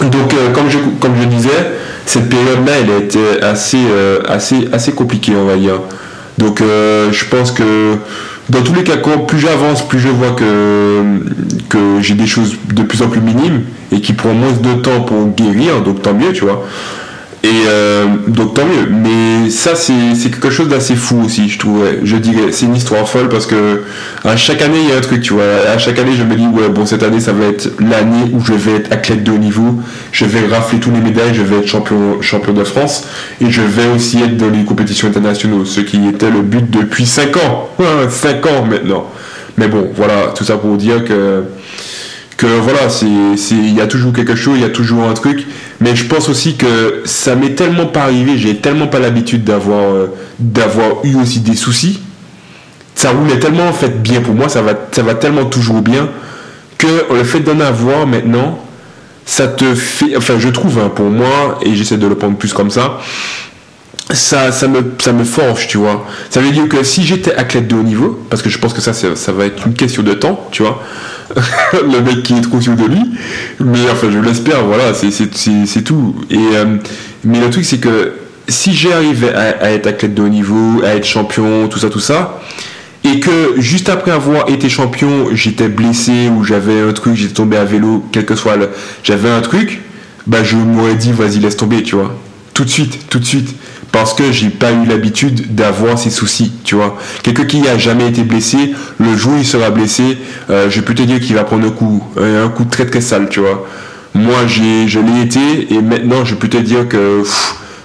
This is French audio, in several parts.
Donc, euh, comme, je, comme je disais, cette période-là, elle a été assez, euh, assez, assez compliquée, on va dire. Donc, euh, je pense que dans tous les cas, plus j'avance, plus je vois que, que j'ai des choses de plus en plus minimes et qui prennent moins de temps pour guérir, donc tant mieux, tu vois. Et euh, donc tant mieux. Mais ça, c'est quelque chose d'assez fou aussi, je trouve. Je dirais, c'est une histoire folle parce que à chaque année, il y a un truc, tu vois. À chaque année, je me dis, ouais, bon, cette année, ça va être l'année où je vais être athlète de haut niveau. Je vais rafler tous les médailles, je vais être champion, champion de France. Et je vais aussi être dans les compétitions internationales, ce qui était le but depuis 5 ans. 5 ans maintenant. Mais bon, voilà, tout ça pour dire que que voilà, il y a toujours quelque chose, il y a toujours un truc. Mais je pense aussi que ça m'est tellement pas arrivé, j'ai tellement pas l'habitude d'avoir euh, d'avoir eu aussi des soucis. Ça roulait tellement en fait bien pour moi, ça va, ça va tellement toujours bien que le fait d'en avoir maintenant, ça te fait, enfin je trouve hein, pour moi, et j'essaie de le prendre plus comme ça, ça, ça, me, ça me forge, tu vois. Ça veut dire que si j'étais athlète de haut niveau, parce que je pense que ça, ça va être une question de temps, tu vois, le mec qui est trop sûr de lui. Mais enfin, je l'espère, voilà, c'est tout. Et, euh, mais le truc, c'est que si j'arrive à, à, être athlète de haut niveau, à être champion, tout ça, tout ça, et que juste après avoir été champion, j'étais blessé ou j'avais un truc, j'étais tombé à vélo, quel que soit le. J'avais un truc, bah je m'aurais dit, vas-y, laisse tomber, tu vois. Tout de suite, tout de suite parce que j'ai pas eu l'habitude d'avoir ces soucis, tu vois. Quelqu'un qui a jamais été blessé, le jour où il sera blessé, euh, je peux te dire qu'il va prendre un coup, un coup très très sale, tu vois. Moi, j'ai, je l'ai été et maintenant, je peux te dire que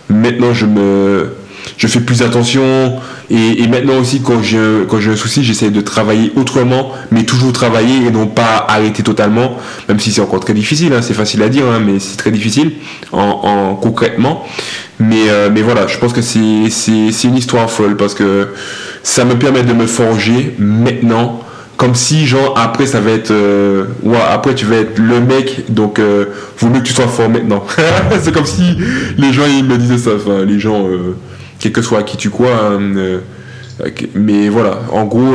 maintenant, je me, je fais plus attention et, maintenant aussi quand j'ai quand un souci, j'essaie de travailler autrement, mais toujours travailler et non pas arrêter totalement, même si c'est encore très difficile. Hein, c'est facile à dire, hein, mais c'est très difficile en, en concrètement. Mais, euh, mais voilà, je pense que c'est une histoire folle parce que ça me permet de me forger maintenant comme si genre après ça va être euh, ouais, après tu vas être le mec donc euh, vaut mieux que tu sois fort maintenant c'est comme si les gens ils me disaient ça enfin les gens euh, quel que soit qui tu crois hein, mais voilà en gros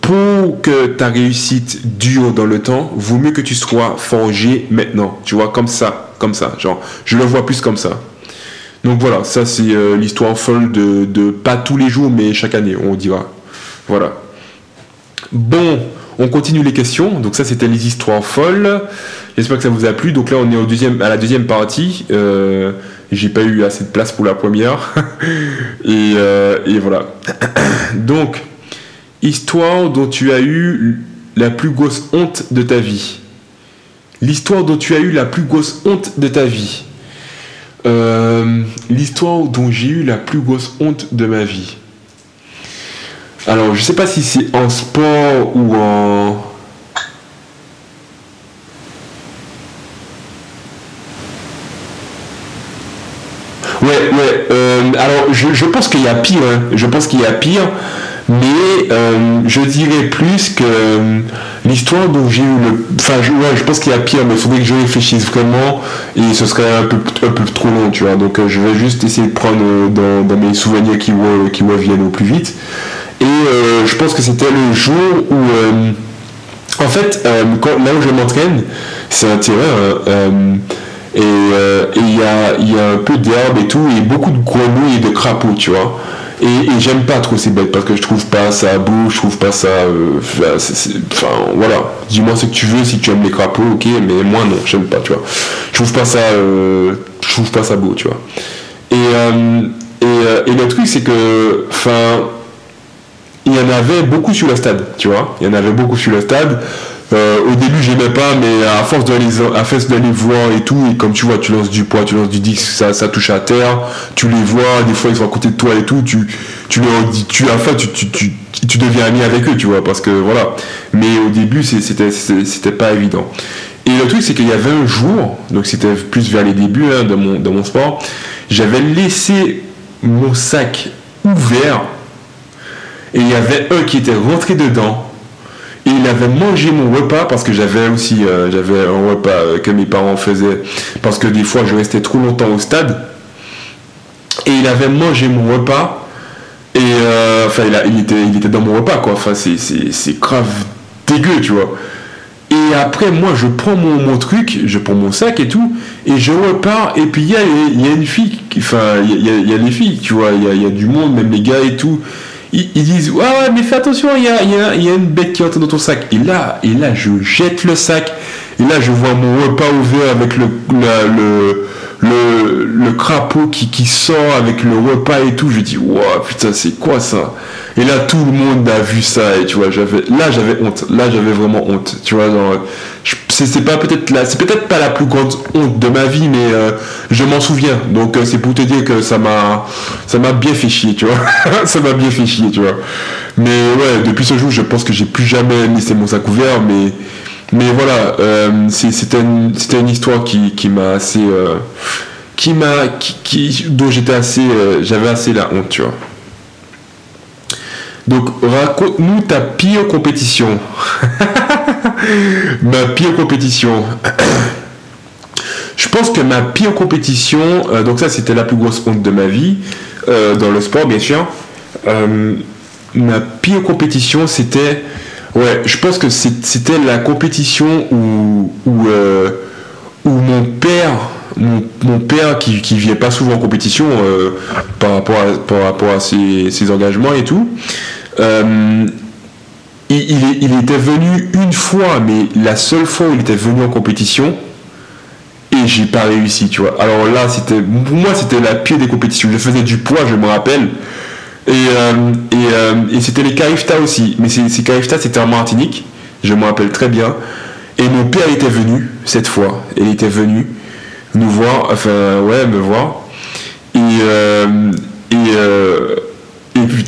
pour que ta réussite dure dans le temps vaut mieux que tu sois forgé maintenant tu vois comme ça comme ça genre je le vois plus comme ça donc voilà, ça c'est euh, l'histoire folle de, pas tous les jours, mais chaque année, on dira. Voilà. Bon, on continue les questions. Donc ça c'était les histoires folles. J'espère que ça vous a plu. Donc là on est au deuxième, à la deuxième partie. Euh, j'ai pas eu assez de place pour la première. et, euh, et voilà. Donc, histoire dont tu as eu la plus grosse honte de ta vie. L'histoire dont tu as eu la plus grosse honte de ta vie. Euh, l'histoire dont j'ai eu la plus grosse honte de ma vie. Alors, je sais pas si c'est en sport ou en. Ouais, ouais. Euh, alors, je, pense qu'il y a pire. Hein. Je pense qu'il y a pire mais euh, je dirais plus que euh, l'histoire dont j'ai eu le. Enfin, je, je pense qu'il y a pire, mais il faudrait que je réfléchisse vraiment et ce serait un peu, un peu trop long, tu vois. Donc, je vais juste essayer de prendre dans, mes souvenirs qui, qui viennent au plus vite. Et je pense que c'était le jour où. en fait, là où je m'entraîne, c'est un terrain. Et il y, a, y a un peu d'herbe et tout, et beaucoup de grenouilles et de crapauds, tu vois. Et, j'aime pas trop ces bêtes parce que je trouve pas ça beau, je trouve pas ça. Euh, enfin, voilà. Dis-moi ce que tu veux si tu aimes les crapauds, ok, mais moi non, j'aime pas, tu vois. Je trouve pas ça. Euh, je trouve pas ça beau, tu vois. Et, euh, et, le truc, c'est que. Enfin. Il y en avait beaucoup sur le stade, tu vois. Il y en avait beaucoup sur le stade. Euh, au début, j'aimais pas, mais à force de les, à voir et tout, et comme tu vois, tu lances du poids, tu lances du disque, ça, touche à terre, tu les vois, des fois ils sont à côté de toi et tout, tu, tu leur dis, tu, enfin, tu deviens ami avec eux, tu vois, parce que voilà. Mais au début, c'était, c'était pas évident. Et le truc, c'est qu'il y avait un jour, donc c'était plus vers les débuts hein, de, mon, de mon sport, j'avais laissé mon sac ouvert et il y avait un qui était rentré dedans et il avait mangé mon repas parce que j'avais aussi euh, j'avais un repas euh, que mes parents faisaient parce que des fois je restais trop longtemps au stade. Et il avait mangé mon repas et euh, enfin il, était, il était dans mon repas quoi. Enfin c'est grave dégueu tu vois. Et après, moi, je prends mon, mon, truc, je prends mon sac et tout, et je repars. Et puis, il y a, une fille, enfin, il y a, y a, les filles, tu vois, il y a, du monde, même les gars et tout. Ils, disent, ouais, mais fais attention, il y a, y, a, une bête qui entre dans ton sac. Et là, et là, je jette le sac. Et là, je vois mon repas ouvert avec le, le, le, le, crapaud qui, qui sort avec le repas et tout. Je dis, wow, putain, c'est quoi ça? Et là, tout le monde a vu ça. Et tu vois, j'avais, là, j'avais honte. Là, j'avais vraiment honte. Tu vois, genre, c'est pas peut-être là, c'est peut-être pas la plus grande honte de ma vie, mais euh, je m'en souviens. Donc, euh, c'est pour te dire que ça m'a, ça m'a bien fait chier, tu vois. ça m'a bien fait chier, tu vois. Mais ouais, depuis ce jour, je pense que j'ai plus jamais laissé mon sac ouvert, mais mais voilà, euh, c'était une, une, histoire qui, qui m'a assez. Euh, qui m'a. Qui, dont j'étais assez. J'avais assez la honte, tu vois. Donc, raconte-nous ta pire compétition. ma pire compétition. Je pense que ma pire compétition, donc ça c'était la plus grosse honte de ma vie, dans le sport bien sûr. ma pire compétition c'était Ouais, je pense que c'était la compétition où, où, euh, mon père, mon, père qui, qui vient pas souvent en compétition euh, par rapport à, par rapport à ses, engagements et tout, euh, il, était venu une fois, mais la seule fois où il était venu en compétition, et j'ai pas réussi, tu vois. Alors là, c'était, pour moi, c'était la pire des compétitions. Je faisais du poids, je me rappelle. Et, euh, euh, et, c'était les Carifta aussi. Mais ces, Carifta, c'était en Martinique. Je me rappelle très bien. Et mon père était venu cette fois. Il était venu nous voir, enfin, ouais, me voir. Et, euh, et,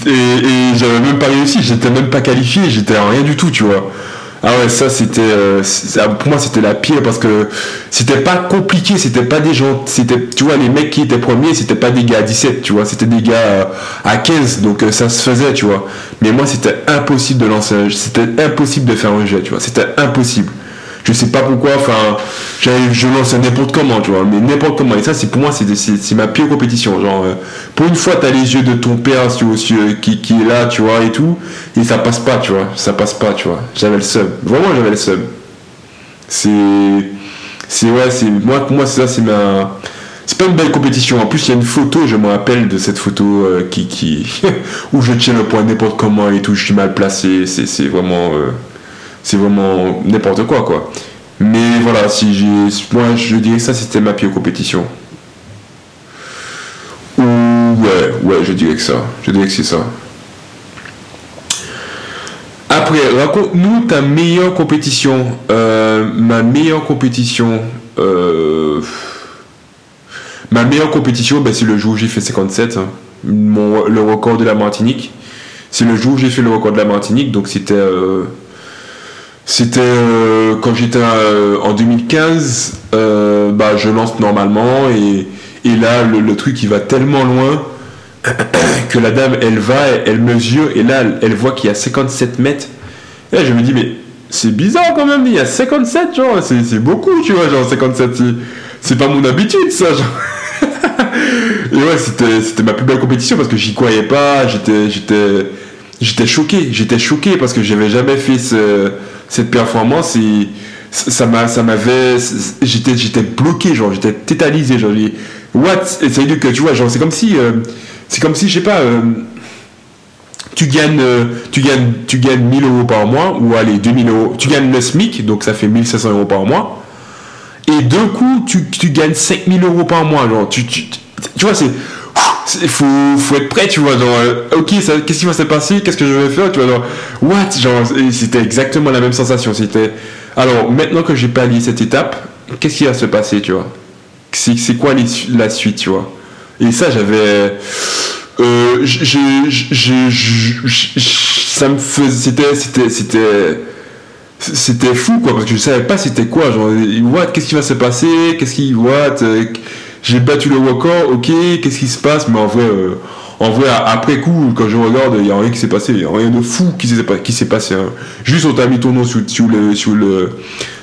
et, j'avais même pas réussi. J'étais même pas qualifié. J'étais rien du tout, tu vois. Ah ouais, ça c'était, euh, pour moi c'était la pire parce que c'était pas compliqué, c'était pas des gens, c'était, tu vois, les mecs qui étaient premiers, c'était pas des gars à 17, tu vois, c'était des gars euh, à 15, donc euh, ça se faisait, tu vois. Mais moi c'était impossible de lancer c'était impossible de faire un jet, tu vois, c'était impossible je sais pas pourquoi, enfin, je lance n'importe comment, tu vois, mais n'importe comment. Et ça, c'est pour moi, c'est ma pire compétition. Genre, euh, pour une fois, tu as les yeux de ton père qui, qui est là, tu vois, et tout, et ça passe pas, tu vois, ça passe pas, tu vois. J'avais le seum. Vraiment, j'avais le seum. C'est. C'est, ouais, c'est. Moi, pour moi, ça, c'est ma. C'est pas une belle compétition. En plus, il y a une photo, je me rappelle de cette photo euh, qui, qui où je tiens le point n'importe comment et tout, je suis mal placé. C'est vraiment. Euh, c'est vraiment n'importe quoi, quoi. Mais voilà, si j'ai, moi je dirais que ça c'était ma pire compétition. Ou ouais, ouais, je dirais que ça. Je dirais que c'est ça. Après, raconte-nous ta meilleure compétition. Euh, ma meilleure compétition. Euh, ma meilleure compétition, ben, c'est le jour où j'ai fait 57. Hein. Mon, le record de la Martinique. C'est le jour où j'ai fait le record de la Martinique. Donc c'était euh, c'était euh, quand j'étais euh, en 2015, euh, bah, je lance normalement et, là le, truc il va tellement loin que la dame elle va, elle, mesure et là elle, voit qu'il y a 57 mètres. Et je me dis mais c'est bizarre quand même, il y a 57 genre, c'est beaucoup tu vois, genre 57, c'est pas mon habitude ça genre. et ouais c'était ma plus belle compétition parce que j'y croyais pas, j'étais j'étais choqué, j'étais choqué parce que j'avais jamais fait ce cette performance et ça m'a ça m'avait j'étais j'étais bloqué genre j'étais tétanisé genre what? Dire que tu vois genre c'est comme si euh, c'est comme si je sais pas euh, tu gagnes euh, tu gagnes tu gagnes 1000 euros par mois ou allez 2000 euros tu gagnes le SMIC donc ça fait 1500 euros par mois et d'un coup tu, tu gagnes 5000 euros par mois genre tu, tu, tu vois c'est il faut, faut, être prêt, tu vois, genre, euh, ok, qu'est-ce qui va se passer, qu'est-ce que je vais faire, tu vois, genre, what, genre, c'était exactement la même sensation, c'était, alors, maintenant que j'ai pallié cette étape, qu'est-ce qui va se passer, tu vois, c'est quoi la suite, tu vois, et ça, j'avais, euh, ça me faisait, c'était, c'était, c'était, c'était fou, quoi, parce que je savais pas c'était quoi, genre, what, qu'est-ce qui va se passer, qu'est-ce qui, what, j'ai battu le record, ok, qu'est-ce qui se passe? Mais en vrai, euh, en vrai, après coup, quand je regarde, il n'y a rien qui s'est passé, il n'y a rien de fou qui s'est, passé. Hein. Juste on t'a mis ton nom sur, le, sur, le,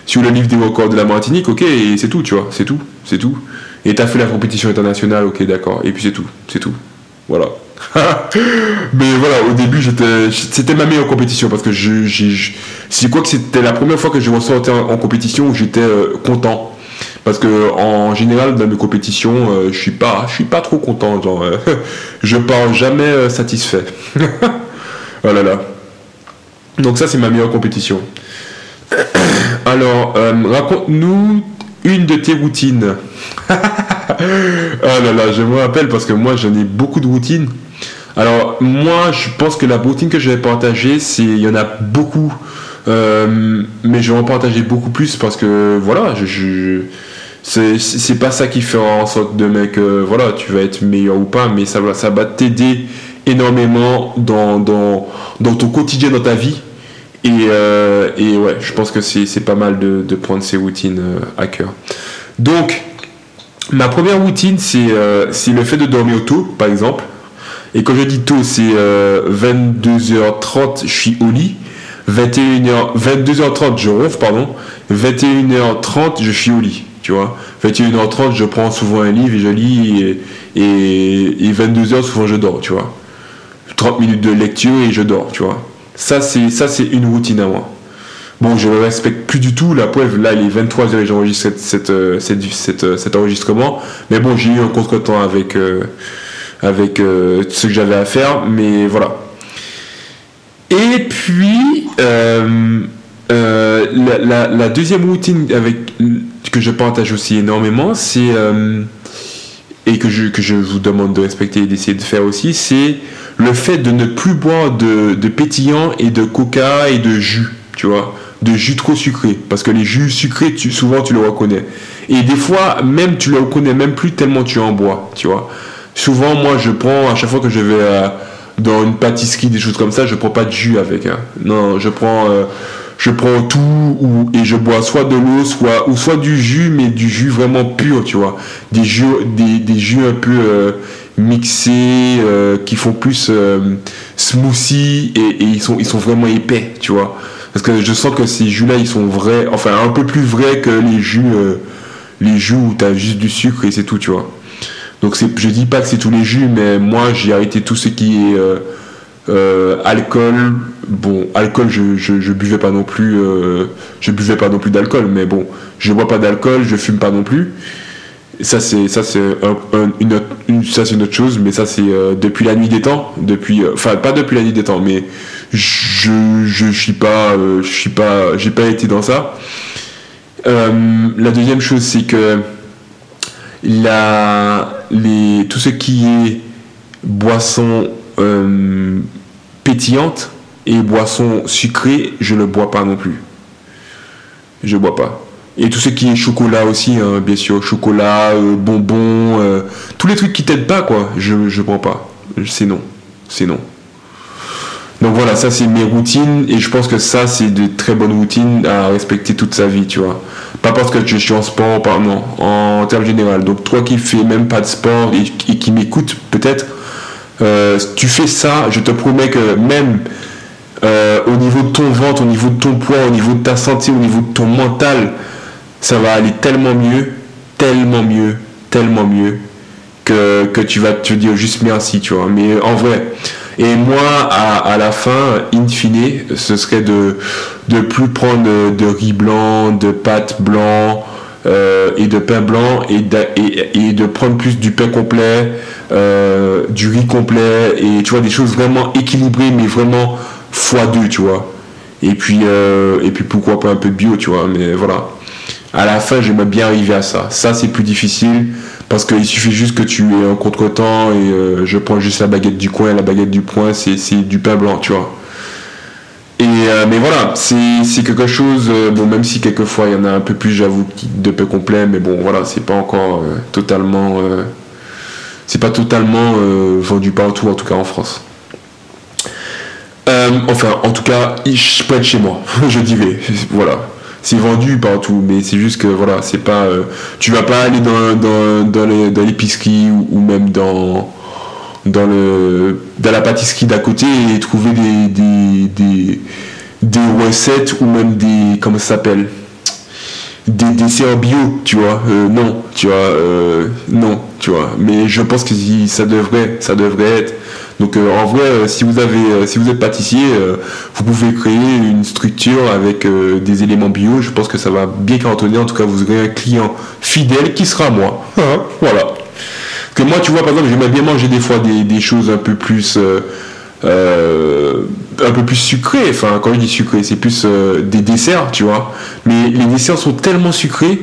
sur le livre des records de la Martinique, ok, et c'est tout, tu vois, c'est tout, c'est tout. Et t'as fait la compétition internationale, ok, d'accord, et puis c'est tout, c'est tout. Voilà. mais voilà, au début, c'était ma meilleure compétition parce que je, c'est quoi que c'était la première fois que je ressortais en, en compétition où j'étais euh, content. Parce que en général dans mes compétitions, euh, je suis pas, je suis pas trop content. Genre, euh, je pars jamais satisfait. oh là là. Donc ça c'est ma meilleure compétition. Alors raconte-nous une de tes routines. oh là là, je me rappelle parce que moi j'en ai beaucoup de routines. Alors, moi, je pense que la routine que je vais partager, c'est. Il y en a beaucoup. Euh, mais je vais en partager beaucoup plus parce que, voilà, je. C'est pas ça qui fera en sorte de mec, euh, voilà, tu vas être meilleur ou pas, mais ça, ça va t'aider énormément dans, ton quotidien, dans ta vie. Et, euh, et ouais, je pense que c'est pas mal de, prendre ces routines à cœur. Donc, ma première routine, c'est le fait de dormir tôt, par exemple. Et quand je dis tôt, c'est 22h30, euh, je suis au lit. 21h, 22h30, je ronfle, pardon. 21h30, je suis au lit, tu vois. 21h30, je prends souvent un livre et je lis. Et, et, 22h, souvent, je dors, tu vois. 30 minutes de lecture et je dors, tu vois. Ça, c'est, une routine à moi. Bon, je ne respecte plus du tout. La preuve, là, il est 23h et j'enregistre cette, euh, euh, cet enregistrement. Mais bon, j'ai eu un contretemps avec avec euh, ce que j'avais à faire, mais voilà. Et puis, la, deuxième routine avec, que je partage aussi énormément, c'est, et que je, que je vous demande de respecter et d'essayer de faire aussi, c'est le fait de ne plus boire de, de pétillant et de coca et de jus, tu vois de jus trop sucré parce que les jus sucrés souvent tu le reconnais et des fois même tu le reconnais même plus tellement tu en bois tu vois souvent, moi, je prends, à chaque fois que je vais euh, dans une pâtisserie, des choses comme ça, je prends pas de jus avec. Hein. Non, je prends, euh, je prends tout ou, et je bois soit de l'eau, soit, ou soit du jus, mais du jus vraiment pur, tu vois. Des jus, des, jus un peu euh, mixés, qui font plus smoothie et, ils, sont, ils sont vraiment épais, tu vois. Parce que je sens que ces jus-là, ils sont vrais, enfin un peu plus vrais que les jus, les jus où tu juste du sucre et c'est tout, tu vois. Donc je dis pas que c'est tous les jus, mais moi j'ai arrêté tout ce qui est euh, euh, alcool. Bon, alcool, je, je, buvais pas non plus, euh, je buvais pas non plus d'alcool, mais bon, je bois pas d'alcool, je fume pas non plus. ça c'est ça c'est une, autre, ça c'est une autre chose, mais ça c'est depuis la nuit des temps, depuis, enfin pas depuis la nuit des temps, mais je je suis pas, je suis pas, j'ai pas été dans ça. la deuxième chose c'est que la les, tout ce qui est boisson euh, et boisson sucrée, je ne bois pas non plus. Je bois pas. Et tout ce qui est chocolat aussi, hein, bien sûr, chocolat, euh, bonbons, euh, tous les trucs qui t'aident pas, quoi, je ne prends pas. C'est non. C'est non. Donc voilà, ça c'est mes routines et je pense que ça c'est de très bonnes routines à respecter toute sa vie, tu vois. Pas parce que je suis en sport, pardon, en termes général. Donc toi qui fais même pas de sport et, qui m'écoutes peut-être, euh, tu fais ça, je te promets que même euh, au niveau de ton ventre, au niveau de ton poids, au niveau de ta santé, au niveau de ton mental, ça va aller tellement mieux, tellement mieux, tellement mieux que, tu vas te dire juste merci, tu vois. Mais en vrai, et moi, à, la fin, in fine, ce serait de ne plus prendre de riz blanc, de pâtes blanc euh, et de pain blanc et de, prendre plus du pain complet, euh, du riz complet et tu vois des choses vraiment équilibrées mais vraiment x2 tu vois. Et puis, euh, et puis pourquoi pas un peu bio, tu vois. Mais voilà. À la fin, j'aimerais bien arriver à ça. Ça, c'est plus difficile. Parce qu'il suffit juste que tu aies un contre-temps et je prends juste la baguette du coin. La baguette du coin, c'est du pain blanc, tu vois. Et, euh, mais voilà, c'est quelque chose, euh, bon, même si quelquefois il y en a un peu plus, j'avoue, de pain complet, mais bon, voilà, c'est pas encore totalement. c'est pas totalement vendu partout, en tout cas en France. enfin, en tout cas, je peux être chez moi, je dirais. Voilà c'est vendu partout, mais c'est juste que voilà, c'est pas. Euh, tu vas pas aller dans, dans, dans ou, même dans, dans, le, dans la pâtisserie d'à côté et trouver des, des, des, recettes ou même des. Comment ça s'appelle? Des desserts bio, tu vois. non, tu vois. non, tu vois. Mais je pense que ça devrait, ça devrait être. Donc en vrai, si vous avez, si vous êtes pâtissier, vous pouvez créer une structure avec des éléments bio. Je pense que ça va bien cartonner. En tout cas, vous aurez un client fidèle qui sera moi. voilà. Que moi, tu vois, par exemple, j'aimerais bien manger des fois des, choses un peu plus euh, un peu plus sucré. Enfin, quand je dis sucré, c'est plus euh, des desserts, tu vois. Mais les desserts sont tellement sucrés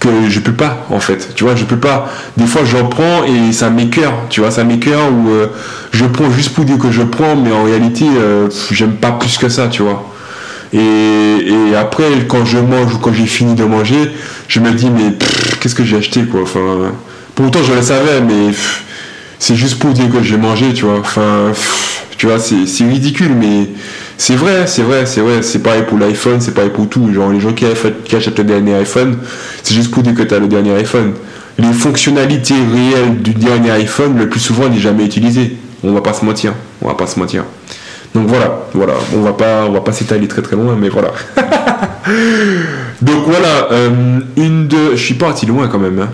que je peux pas, en fait. Tu vois, je peux pas. Des fois, j'en prends et ça m'écœure, tu vois, ça m'écœure ou euh, je prends juste pour dire que je prends, mais en réalité, j'aime pas plus que ça, tu vois. Et, et, après, quand je mange ou quand j'ai fini de manger, je me dis, mais qu'est-ce que j'ai acheté, quoi. Enfin, pourtant, je le savais, mais c'est juste pour dire que j'ai mangé, tu vois. Enfin, tu vois, c'est ridicule, mais c'est vrai, c'est vrai, c'est vrai. C'est pareil pour l'iPhone, c'est pareil pour tout. Genre, les gens qui, achètent le dernier iPhone, c'est juste pour dire que tu as le dernier iPhone. Les fonctionnalités réelles du dernier iPhone, le plus souvent, n'est jamais utilisées. On va pas se mentir. On va pas se mentir. Donc voilà, voilà. On va pas, on va pas s'étaler très très loin, mais voilà. Donc voilà, euh, une de, je suis parti loin quand même. Hein.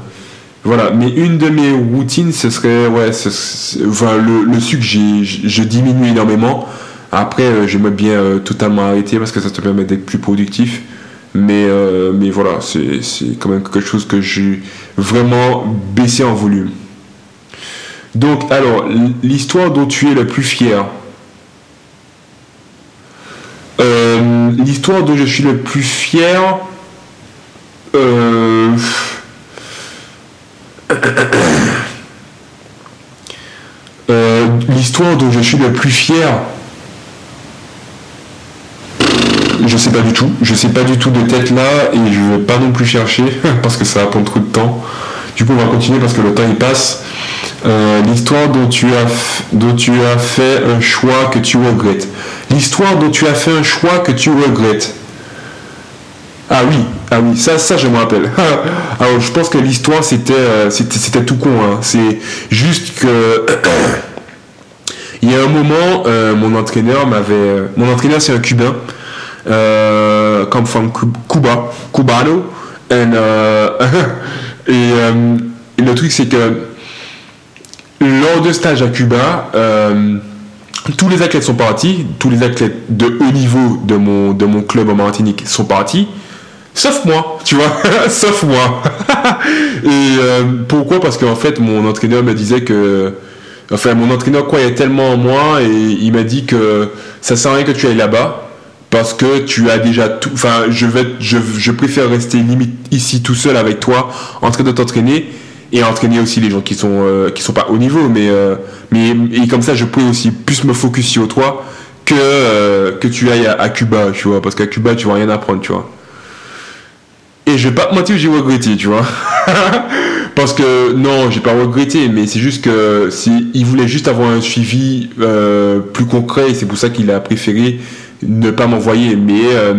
Voilà, mais une de mes routines, ce serait, ouais, le, sucre, je diminue énormément. Après, euh, j'aimerais bien euh, totalement arrêter parce que ça te permet d'être plus productif. Mais, euh, mais voilà, c'est quand même quelque chose que j'ai vraiment baissé en volume. Donc, alors, l'histoire dont tu es le plus fier. l'histoire dont je suis le plus fier. L'histoire dont je suis le plus fier, je sais pas du tout. Je sais pas du tout de tête là et je vais pas non plus chercher parce que ça va prendre trop de temps. Du coup, on va continuer parce que le temps il passe. Euh, l'histoire dont tu as fait un choix que tu regrettes. L'histoire dont tu as fait un choix que tu regrettes. Ah oui, ah oui, ça, ça je me rappelle. Alors je pense que l'histoire c'était, euh, tout con. Hein. C'est juste que il y a un moment, euh, mon entraîneur m'avait, euh, mon entraîneur c'est un cubain, comme from Cuba, cubano, et, et, le truc c'est que lors de stage à Cuba tous les athlètes sont partis, tous les athlètes de haut niveau de mon, de mon club en Martinique sont partis. Sauf moi, tu vois, sauf moi. et euh, pourquoi? Parce qu'en fait, mon entraîneur me disait que. Enfin, mon entraîneur croyait tellement en moi et il m'a dit que ça sert à rien que tu ailles là-bas parce que tu as déjà tout. Enfin, je, vais, je, préfère rester limite ici tout seul avec toi, en train de t'entraîner et entraîner aussi les gens qui sont euh, qui sont pas au niveau, mais euh, mais et comme ça, je peux aussi plus me focus sur toi que que tu ailles à, à Cuba, tu vois, parce qu'à Cuba, tu vas rien apprendre, tu vois. Et je vais pas te mentir, j'ai regretté, tu vois. Parce que non, j'ai pas regretté, mais c'est juste que il voulait juste avoir un suivi euh, plus concret, et c'est pour ça qu'il a préféré ne pas m'envoyer. Mais euh,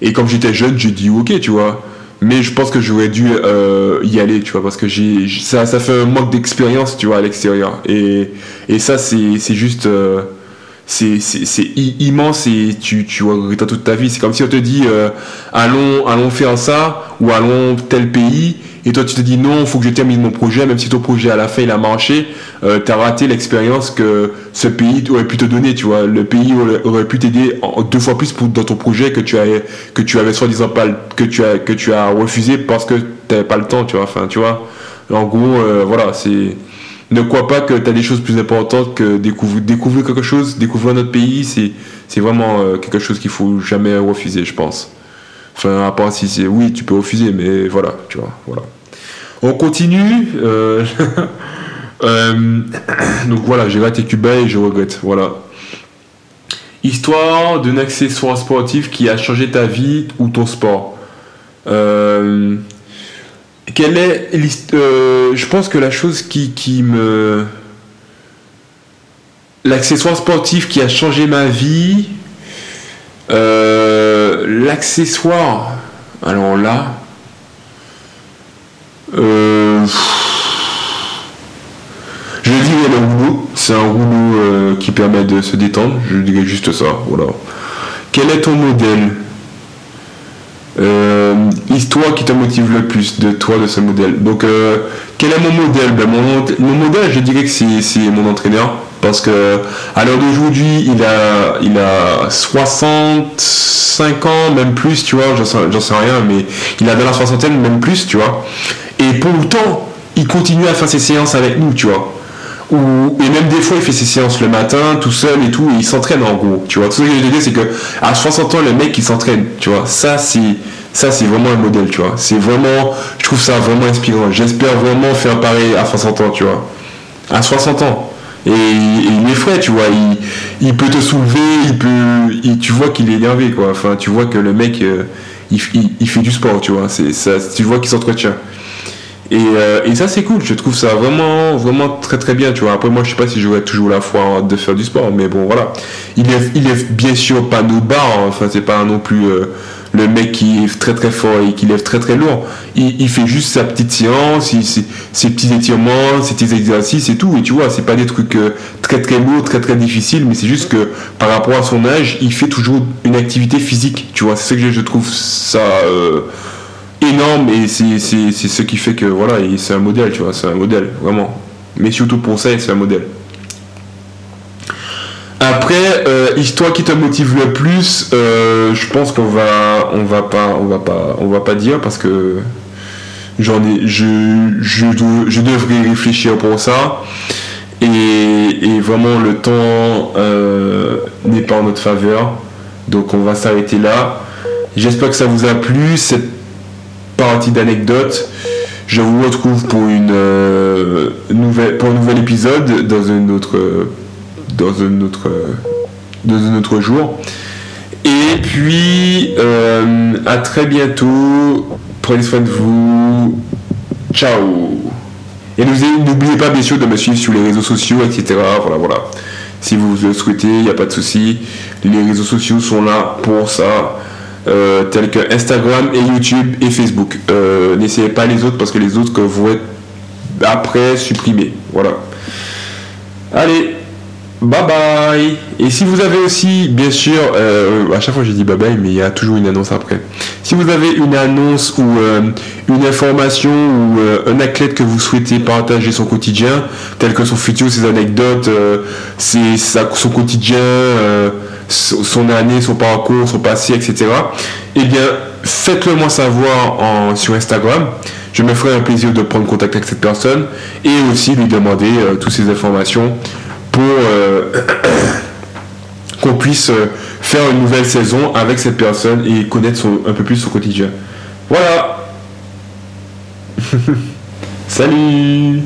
et comme j'étais jeune, j'ai dit ok, tu vois. Mais je pense que j'aurais dû euh, y aller, tu vois, parce que j'ai ça, ça fait un manque d'expérience, tu vois, à l'extérieur. Et, et ça, c'est juste c'est immense et tu, tu toute ta vie. C'est comme si on te dit euh, allons, allons faire ça ou allons tel pays et toi tu te dis non, il faut que je termine mon projet, même si ton projet à la fin il a marché, euh, tu as raté l'expérience que ce pays aurait pu te donner, tu vois. Le pays aurait, pu t'aider deux fois plus pour, dans ton projet que tu, as, que tu avais soi-disant pas, que tu as, que tu as refusé parce que tu n'avais pas le temps, tu vois. Enfin, tu vois. En gros, euh, voilà, c'est ne crois pas que tu as des choses plus importantes que découvrir, quelque chose, découvrir notre pays, c'est, c'est vraiment euh, quelque chose qu'il faut jamais refuser, je pense. Enfin, à part si c'est oui, tu peux refuser, mais voilà, tu vois, voilà. On continue. Euh, euh, donc voilà, j'ai raté Cuba et je regrette. Voilà. Histoire d'un accessoire sportif qui a changé ta vie ou ton sport. Euh, quelle est euh, Je pense que la chose qui, me. L'accessoire sportif qui a changé ma vie. Euh, l'accessoire. Alors là. Euh, je dirais le rouleau. C'est un rouleau qui permet de se détendre. Je dirais juste ça. Voilà. Quel est ton modèle? Histoire qui te motive le plus de toi, de ce modèle. Donc, euh, quel est mon modèle? Ben, mon, modèle, je dirais que c'est mon entraîneur. Parce que à l'heure d'aujourd'hui, il a, il a 65 ans, même plus, tu vois, j'en sais, sais, rien, mais il a dans la soixantaine, même plus, tu vois. Et pour autant, il continue à faire ses séances avec nous, tu vois. Et même des fois, il fait ses séances le matin, tout seul et tout, et il s'entraîne en gros, tu vois. Tout ce que je veux dire, c'est que à 60 ans, le mec, il s'entraîne, tu vois. Ça, c'est ça c'est vraiment un modèle tu vois. C'est vraiment je trouve ça vraiment inspirant. J'espère vraiment faire pareil à 60 ans tu vois. À 60 ans. Et, il est frais tu vois il, peut te soulever il peut tu vois qu'il est énervé quoi. Enfin tu vois que le mec euh, il, fait du sport tu vois. C'est ça tu vois qu'il s'entretient et, euh, et, ça c'est cool. Je trouve ça vraiment vraiment très très bien tu vois. Après moi je sais pas si j'aurais toujours la foi de faire du sport mais bon voilà. Il est il est bien sûr pas nos barres enfin c'est pas non plus euh, le mec qui est très très fort et qui lève très très lourd, il, fait juste sa petite séance, ses, petits étirements, ses petits exercices et tout. Et tu vois, c'est pas des trucs euh, très très lourds, très très difficiles, mais c'est juste que par rapport à son âge, il fait toujours une activité physique. Tu vois, c'est ce que je trouve ça euh, énorme et c'est ce qui fait que voilà, c'est un modèle, tu vois, c'est un modèle, vraiment. Mais surtout pour ça, c'est un modèle. Après, euh, histoire qui te motive le plus, euh, je pense qu'on va, on va pas, on va pas, on va pas dire parce que j'en ai, je, je, je, devrais réfléchir pour ça. Et, vraiment, le temps euh, n'est pas en notre faveur. Donc, on va s'arrêter là. J'espère que ça vous a plu, cette partie d'anecdotes. Je vous retrouve pour, une, nouvelle, pour un nouvel épisode dans une autre dans un autre, dans un autre jour. Et puis, euh, à très bientôt. Prenez soin de vous. Ciao. Et n'oubliez pas, bien sûr, de me suivre sur les réseaux sociaux, etc. Voilà, voilà. Si vous le souhaitez, il n'y a pas de souci. Les réseaux sociaux sont là pour ça. Euh, tels que Instagram et YouTube et Facebook. Euh, n'essayez pas les autres parce que les autres que vous êtes après supprimer. Voilà. Allez, Bye bye Et si vous avez aussi, bien sûr, euh, à chaque fois je dis bye bye, mais il y a toujours une annonce après. Si vous avez une annonce ou une information ou un athlète que vous souhaitez partager son quotidien, tel que son futur, ses anecdotes, ses, son quotidien, son année, son parcours, son passé, etc., eh bien, faites-le moi savoir sur Instagram. Je me ferai un plaisir de prendre contact avec cette personne et aussi lui demander toutes ces informations pour euh, qu'on puisse euh, faire une nouvelle saison avec cette personne et connaître un peu plus son quotidien. Voilà. Salut